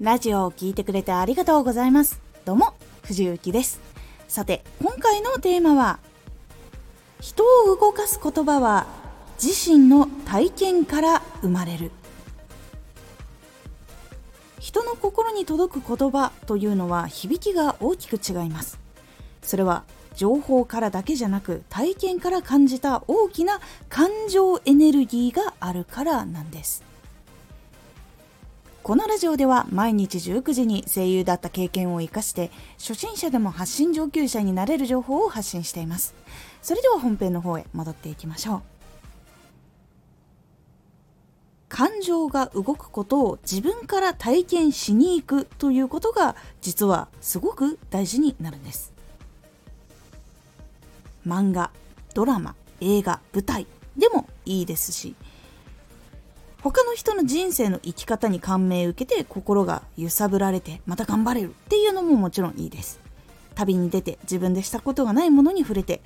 ラジオを聴いてくれてありがとうございます。どうも、藤幸です。さて、今回のテーマは、人を動かす言葉は自身の体験から生まれる。人の心に届く言葉というのは響きが大きく違います。それは情報からだけじゃなく体験から感じた大きな感情エネルギーがあるからなんです。このラジオでは毎日19時に声優だった経験を生かして初心者でも発信上級者になれる情報を発信しています。それでは本編の方へ戻っていきましょう。感情が動くことを自分から体験しに行くということが実はすごく大事になるんです。漫画ドラマ映画舞台でもいいですし他の人の人生の生き方に感銘を受けて心が揺さぶられてまた頑張れるっていうのももちろんいいです。旅に出て自分でしたことがないものに触れて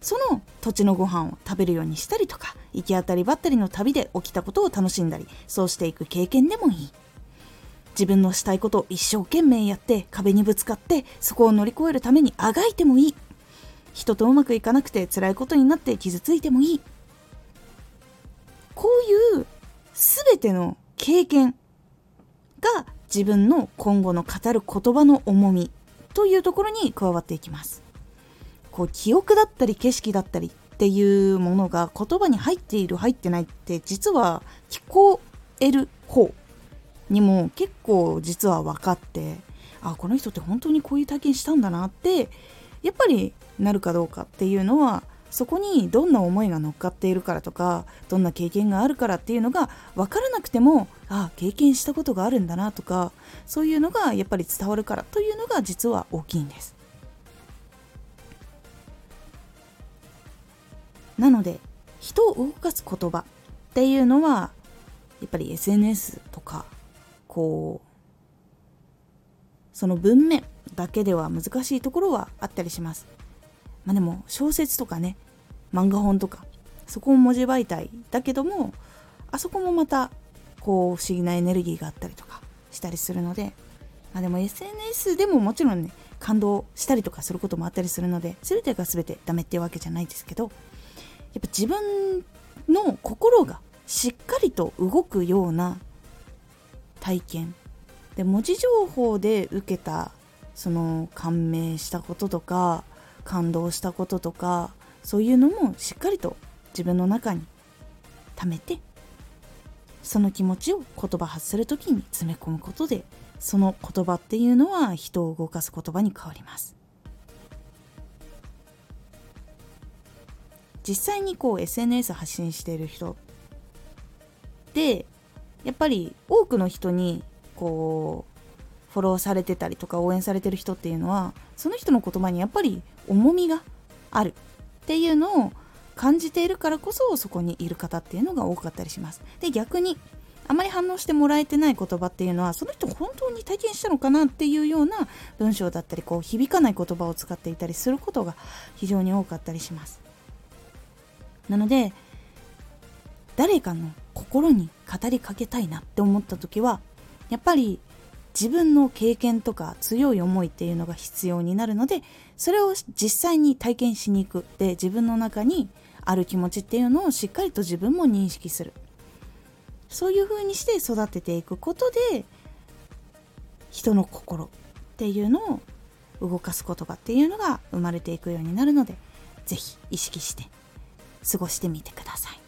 その土地のご飯を食べるようにしたりとか行き当たりばったりの旅で起きたことを楽しんだりそうしていく経験でもいい。自分のしたいことを一生懸命やって壁にぶつかってそこを乗り越えるためにあがいてもいい。人とうまくいかなくて辛いことになって傷ついてもいい。こういう全ての経験が自分の今後の語る言葉の重みというところに加わっていきます。こう記憶だったり景色だったりっていうものが言葉に入っている入ってないって実は聞こえる方にも結構実は分かってあこの人って本当にこういう体験したんだなってやっぱりなるかどうかっていうのはそこにどんな思いが乗っかっているからとかどんな経験があるからっていうのが分からなくてもああ経験したことがあるんだなとかそういうのがやっぱり伝わるからというのが実は大きいんです。なので人を動かす言葉っていうのはやっぱり SNS とかこうその文面だけでは難しいところはあったりします。まあでも小説とかね漫画本とかそこも文字媒体だけどもあそこもまたこう不思議なエネルギーがあったりとかしたりするのでまあでも SNS でももちろんね感動したりとかすることもあったりするので全てが全てダメっていうわけじゃないですけどやっぱ自分の心がしっかりと動くような体験。で文字情報で受けたその感銘したこととか感動したこととかそういうのもしっかりと自分の中に溜めてその気持ちを言葉発する時に詰め込むことでその言葉っていうのは人を動かす言葉に変わります。実際にこう SNS 発信している人でやっぱり多くの人にこうフォローされてたりとか応援されてる人っていうのはその人の言葉にやっぱり重みがある。っていうのを感じているからこそそこにいる方っていうのが多かったりします。で逆にあまり反応してもらえてない言葉っていうのはその人本当に体験したのかなっていうような文章だったりこう響かない言葉を使っていたりすることが非常に多かったりします。なので誰かの心に語りかけたいなって思った時はやっぱり自分の経験とか強い思いっていうのが必要になるのでそれを実際に体験しに行くで自分の中にある気持ちっていうのをしっかりと自分も認識するそういう風にして育てていくことで人の心っていうのを動かす言葉っていうのが生まれていくようになるので是非意識して過ごしてみてください。